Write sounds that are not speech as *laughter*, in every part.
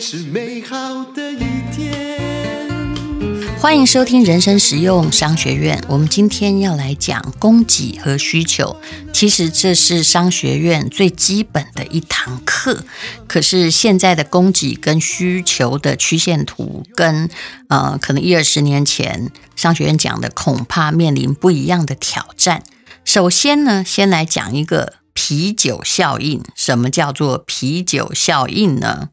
是美好的一天。欢迎收听人生实用商学院。我们今天要来讲供给和需求。其实这是商学院最基本的一堂课。可是现在的供给跟需求的曲线图，跟呃可能一二十年前商学院讲的，恐怕面临不一样的挑战。首先呢，先来讲一个啤酒效应。什么叫做啤酒效应呢？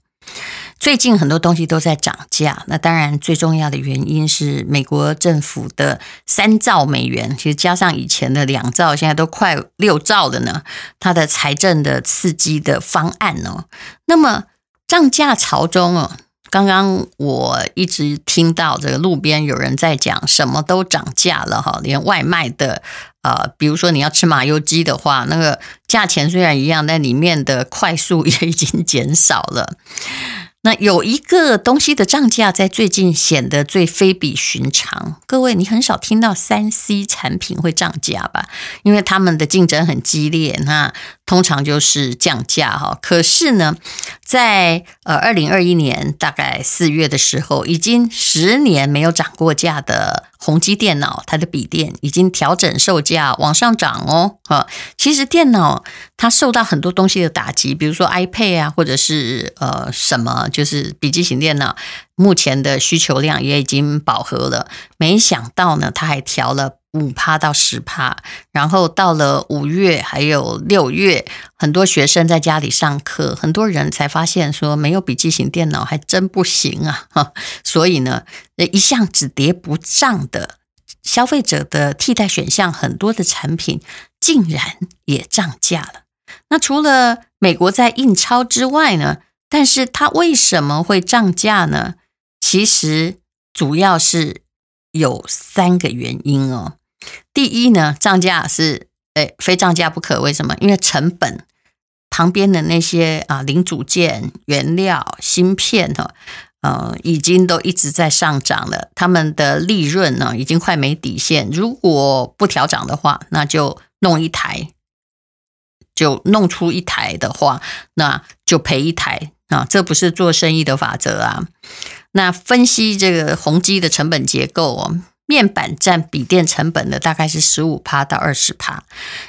最近很多东西都在涨价，那当然最重要的原因是美国政府的三兆美元，其实加上以前的两兆，现在都快六兆了呢。它的财政的刺激的方案哦，那么涨价潮中哦，刚刚我一直听到这个路边有人在讲，什么都涨价了哈，连外卖的呃，比如说你要吃麻油鸡的话，那个价钱虽然一样，但里面的快速也已经减少了。那有一个东西的涨价在最近显得最非比寻常。各位，你很少听到三 C 产品会涨价吧？因为他们的竞争很激烈，那通常就是降价哈。可是呢，在呃二零二一年大概四月的时候，已经十年没有涨过价的。宏基电脑，它的笔电已经调整售价往上涨哦。啊，其实电脑它受到很多东西的打击，比如说 iPad 啊，或者是呃什么，就是笔记型电脑，目前的需求量也已经饱和了。没想到呢，它还调了。五趴到十趴，然后到了五月还有六月，很多学生在家里上课，很多人才发现说没有笔记型电脑还真不行啊！哈，*laughs* 所以呢，一向只跌不涨的消费者的替代选项，很多的产品竟然也涨价了。那除了美国在印钞之外呢？但是它为什么会涨价呢？其实主要是有三个原因哦。第一呢，涨价是诶，非涨价不可。为什么？因为成本旁边的那些啊零组件、原料、芯片哈，呃，已经都一直在上涨了。他们的利润呢，已经快没底线。如果不调涨的话，那就弄一台，就弄出一台的话，那就赔一台啊。这不是做生意的法则啊。那分析这个宏基的成本结构哦。面板占笔电成本的大概是十五趴到二十趴，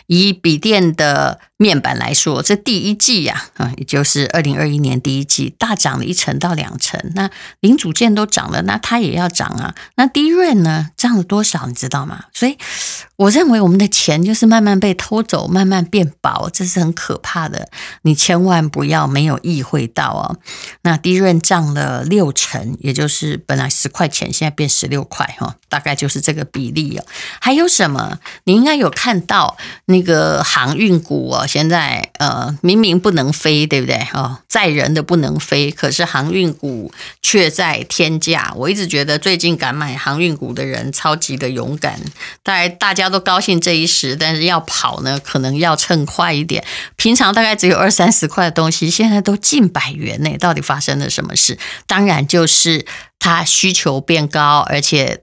以笔电的面板来说，这第一季呀，啊，也就是二零二一年第一季大涨了一成到两成。那零组件都涨了，那它也要涨啊。那低润呢，涨了多少？你知道吗？所以我认为我们的钱就是慢慢被偷走，慢慢变薄，这是很可怕的。你千万不要没有意会到哦。那低润涨了六成，也就是本来十块钱，现在变十六块哈，大概就是这个比例哦。还有什么？你应该有看到那个航运股哦。现在呃，明明不能飞，对不对？哦，载人的不能飞，可是航运股却在天价。我一直觉得最近敢买航运股的人超级的勇敢。大概大家都高兴这一时，但是要跑呢，可能要趁快一点。平常大概只有二三十块的东西，现在都近百元呢。到底发生了什么事？当然就是它需求变高，而且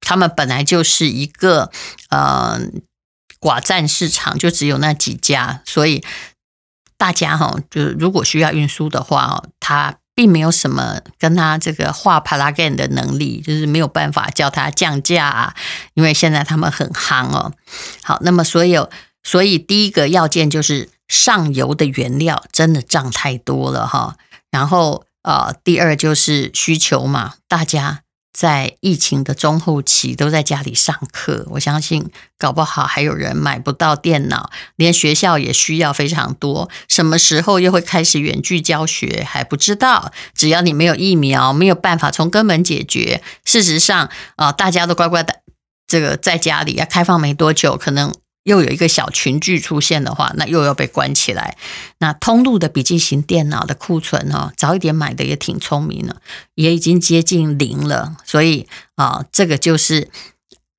他们本来就是一个呃。寡占市场就只有那几家，所以大家哈，就是如果需要运输的话哦，他并没有什么跟他这个画 plugin 的能力，就是没有办法叫他降价啊，因为现在他们很夯哦。好，那么所有，所以第一个要件就是上游的原料真的涨太多了哈，然后呃，第二就是需求嘛，大家。在疫情的中后期，都在家里上课。我相信，搞不好还有人买不到电脑，连学校也需要非常多。什么时候又会开始远距教学还不知道。只要你没有疫苗，没有办法从根本解决。事实上，啊，大家都乖乖的，这个在家里啊，开放没多久，可能。又有一个小群聚出现的话，那又要被关起来。那通路的笔记型电脑的库存哦，早一点买的也挺聪明了，也已经接近零了。所以啊，这个就是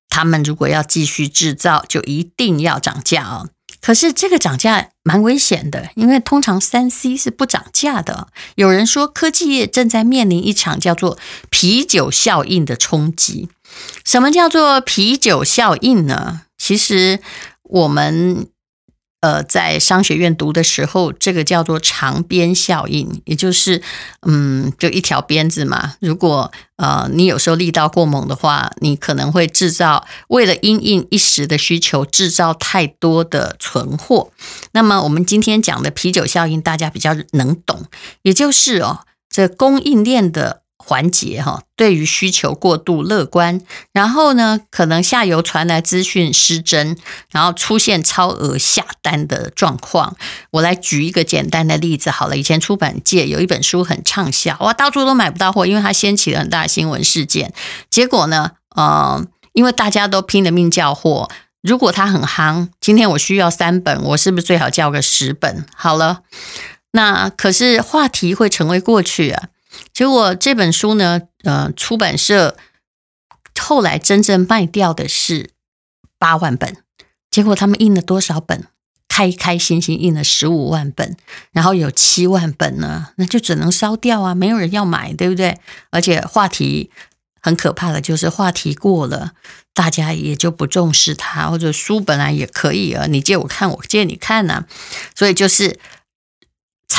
他们如果要继续制造，就一定要涨价哦。可是这个涨价蛮危险的，因为通常三 C 是不涨价的。有人说科技业正在面临一场叫做啤酒效应的冲击。什么叫做啤酒效应呢？其实。我们呃，在商学院读的时候，这个叫做长鞭效应，也就是，嗯，就一条鞭子嘛。如果呃你有时候力道过猛的话，你可能会制造为了因应一时的需求，制造太多的存货。那么我们今天讲的啤酒效应，大家比较能懂，也就是哦，这供应链的。环节哈，对于需求过度乐观，然后呢，可能下游传来资讯失真，然后出现超额下单的状况。我来举一个简单的例子好了，以前出版界有一本书很畅销，哇，到处都买不到货，因为它掀起了很大新闻事件。结果呢，呃，因为大家都拼了命叫货，如果它很夯，今天我需要三本，我是不是最好叫个十本？好了，那可是话题会成为过去啊。结果这本书呢，呃，出版社后来真正卖掉的是八万本。结果他们印了多少本？开开心心印了十五万本，然后有七万本呢，那就只能烧掉啊，没有人要买，对不对？而且话题很可怕的就是话题过了，大家也就不重视它，或者书本来也可以啊，你借我看，我借你看呐，所以就是。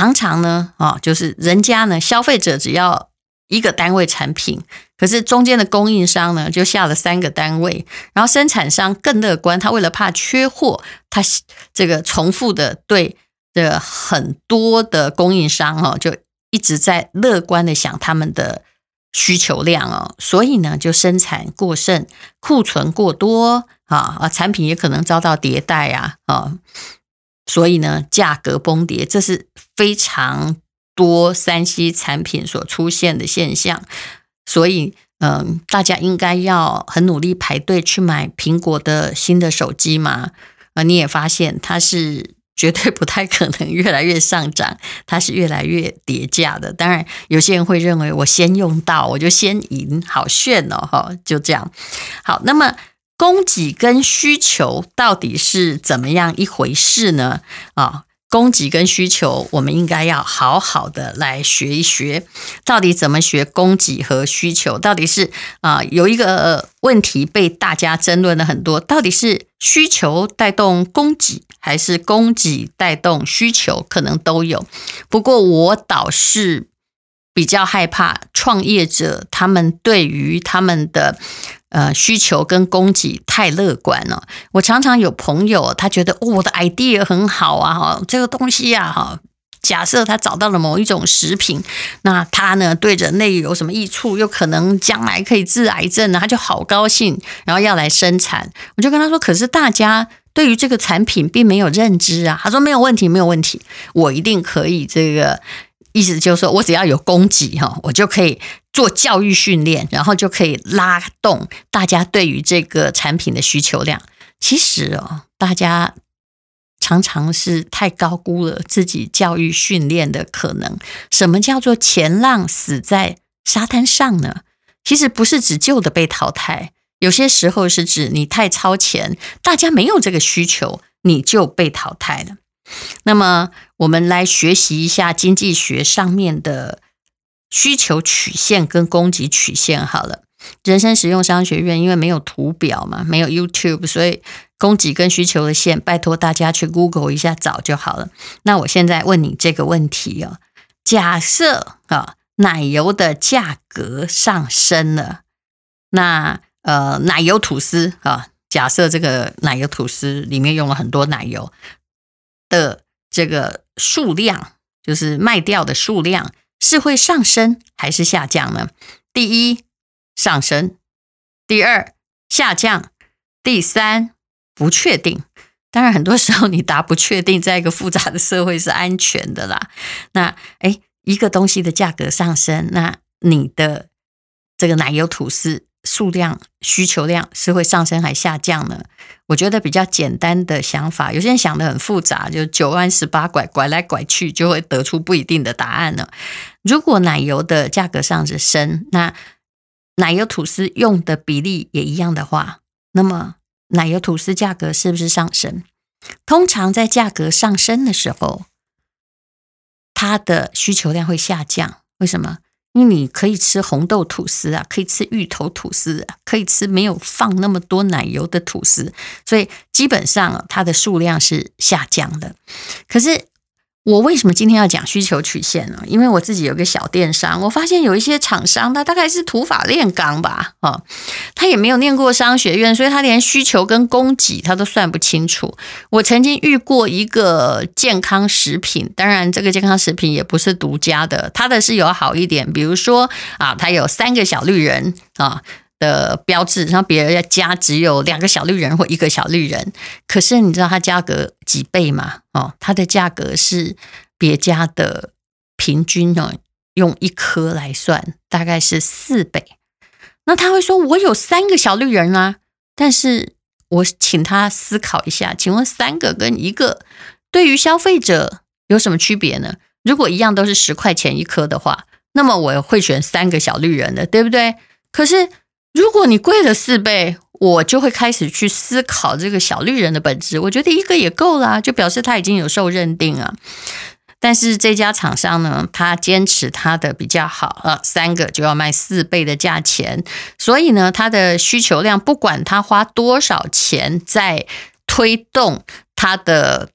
常常呢，啊，就是人家呢，消费者只要一个单位产品，可是中间的供应商呢，就下了三个单位，然后生产商更乐观，他为了怕缺货，他这个重复的对的很多的供应商哦，就一直在乐观的想他们的需求量哦，所以呢，就生产过剩，库存过多啊啊，产品也可能遭到迭代啊啊。所以呢，价格崩跌，这是非常多三 C 产品所出现的现象。所以，嗯，大家应该要很努力排队去买苹果的新的手机嘛。啊，你也发现它是绝对不太可能越来越上涨，它是越来越跌价的。当然，有些人会认为我先用到，我就先赢，好炫哦，哈，就这样。好，那么。供给跟需求到底是怎么样一回事呢？啊，供给跟需求，我们应该要好好的来学一学，到底怎么学供给和需求？到底是啊，有一个问题被大家争论了很多，到底是需求带动供给，还是供给带动需求？可能都有。不过我倒是比较害怕创业者他们对于他们的。呃，需求跟供给太乐观了。我常常有朋友，他觉得，哦，我的 idea 很好啊，哈，这个东西呀，哈，假设他找到了某一种食品，那他呢，对人类有什么益处，又可能将来可以治癌症呢，他就好高兴，然后要来生产。我就跟他说，可是大家对于这个产品并没有认知啊。他说没有问题，没有问题，我一定可以这个。意思就是说，我只要有供给哈，我就可以做教育训练，然后就可以拉动大家对于这个产品的需求量。其实哦，大家常常是太高估了自己教育训练的可能。什么叫做前浪死在沙滩上呢？其实不是指旧的被淘汰，有些时候是指你太超前，大家没有这个需求，你就被淘汰了。那么，我们来学习一下经济学上面的需求曲线跟供给曲线。好了，人生实用商学院因为没有图表嘛，没有 YouTube，所以供给跟需求的线，拜托大家去 Google 一下找就好了。那我现在问你这个问题哦：假设啊，奶油的价格上升了，那呃，奶油吐司啊，假设这个奶油吐司里面用了很多奶油。的这个数量，就是卖掉的数量，是会上升还是下降呢？第一，上升；第二，下降；第三，不确定。当然，很多时候你答不确定，在一个复杂的社会是安全的啦。那诶，一个东西的价格上升，那你的这个奶油吐司。数量需求量是会上升还下降呢？我觉得比较简单的想法，有些人想得很复杂，就九弯十八拐，拐来拐去，就会得出不一定的答案了。如果奶油的价格上升，那奶油吐司用的比例也一样的话，那么奶油吐司价格是不是上升？通常在价格上升的时候，它的需求量会下降。为什么？因为你可以吃红豆吐司啊，可以吃芋头吐司啊，可以吃没有放那么多奶油的吐司，所以基本上它的数量是下降的。可是。我为什么今天要讲需求曲线呢？因为我自己有个小电商，我发现有一些厂商，他大概是土法炼钢吧，啊，他也没有念过商学院，所以他连需求跟供给他都算不清楚。我曾经遇过一个健康食品，当然这个健康食品也不是独家的，他的是有好一点，比如说啊，他有三个小绿人啊。的标志，然后别人要加只有两个小绿人或一个小绿人，可是你知道它价格几倍吗？哦，它的价格是别家的平均哦，用一颗来算大概是四倍。那他会说，我有三个小绿人啊，但是我请他思考一下，请问三个跟一个对于消费者有什么区别呢？如果一样都是十块钱一颗的话，那么我会选三个小绿人的，对不对？可是。如果你贵了四倍，我就会开始去思考这个小绿人的本质。我觉得一个也够啦，就表示他已经有受认定啊。但是这家厂商呢，他坚持他的比较好啊，三个就要卖四倍的价钱，所以呢，他的需求量不管他花多少钱在推动他的。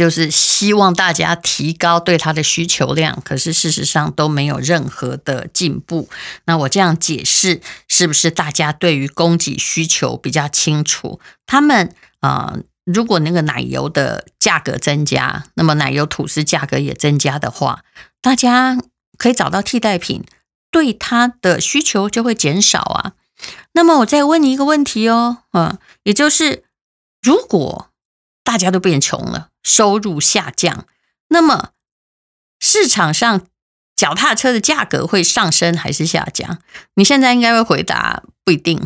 就是希望大家提高对它的需求量，可是事实上都没有任何的进步。那我这样解释，是不是大家对于供给需求比较清楚？他们啊、如果那个奶油的价格增加，那么奶油吐司价格也增加的话，大家可以找到替代品，对它的需求就会减少啊。那么我再问你一个问题哦，嗯、也就是如果大家都变穷了。收入下降，那么市场上脚踏车的价格会上升还是下降？你现在应该会回答不一定。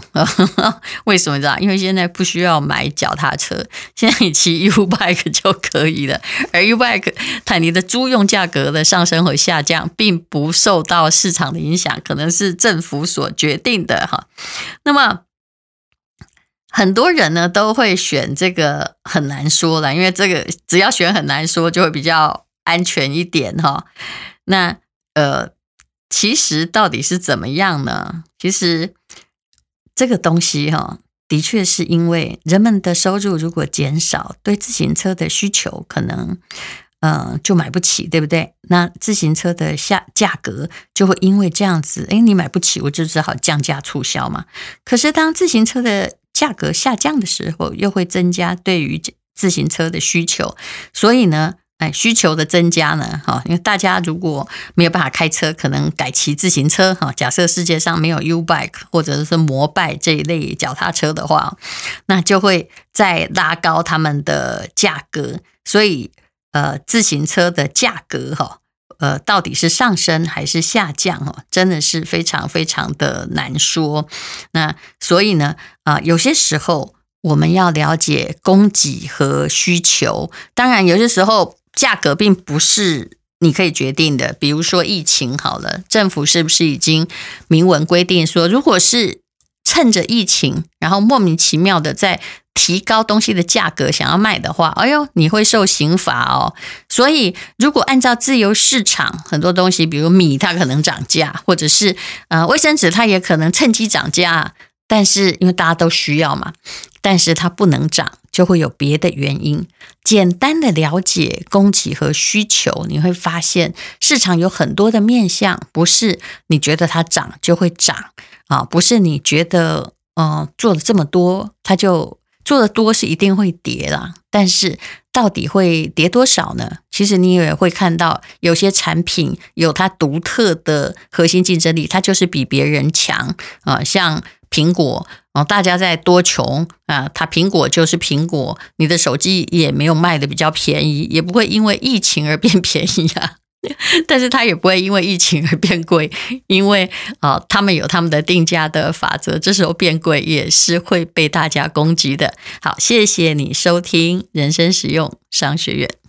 *laughs* 为什么？你知道？因为现在不需要买脚踏车，现在你骑 U bike 就可以了。而 U bike 坦尼的租用价格的上升和下降，并不受到市场的影响，可能是政府所决定的哈。那么。很多人呢都会选这个很难说了，因为这个只要选很难说就会比较安全一点哈。那呃，其实到底是怎么样呢？其实这个东西哈，的确是因为人们的收入如果减少，对自行车的需求可能嗯就买不起，对不对？那自行车的下价格就会因为这样子，诶，你买不起，我就只好降价促销嘛。可是当自行车的价格下降的时候，又会增加对于自行车的需求，所以呢，哎，需求的增加呢，哈，因为大家如果没有办法开车，可能改骑自行车，哈，假设世界上没有 U bike 或者是摩拜这一类脚踏车的话，那就会再拉高他们的价格，所以呃，自行车的价格，哈。呃，到底是上升还是下降哦？真的是非常非常的难说。那所以呢，啊、有些时候我们要了解供给和需求。当然，有些时候价格并不是你可以决定的。比如说疫情好了，政府是不是已经明文规定说，如果是趁着疫情，然后莫名其妙的在提高东西的价格，想要卖的话，哎呦，你会受刑罚哦。所以，如果按照自由市场，很多东西，比如米，它可能涨价，或者是呃卫生纸，它也可能趁机涨价。但是，因为大家都需要嘛，但是它不能涨，就会有别的原因。简单的了解供给和需求，你会发现市场有很多的面向，不是你觉得它涨就会涨啊，不是你觉得嗯、做了这么多，它就。做的多是一定会跌啦，但是到底会跌多少呢？其实你也会看到，有些产品有它独特的核心竞争力，它就是比别人强啊。像苹果啊，大家在多穷啊，它苹果就是苹果，你的手机也没有卖的比较便宜，也不会因为疫情而变 *laughs* 便宜啊。*laughs* 但是它也不会因为疫情而变贵，因为啊，他们有他们的定价的法则，这时候变贵也是会被大家攻击的。好，谢谢你收听人生实用商学院。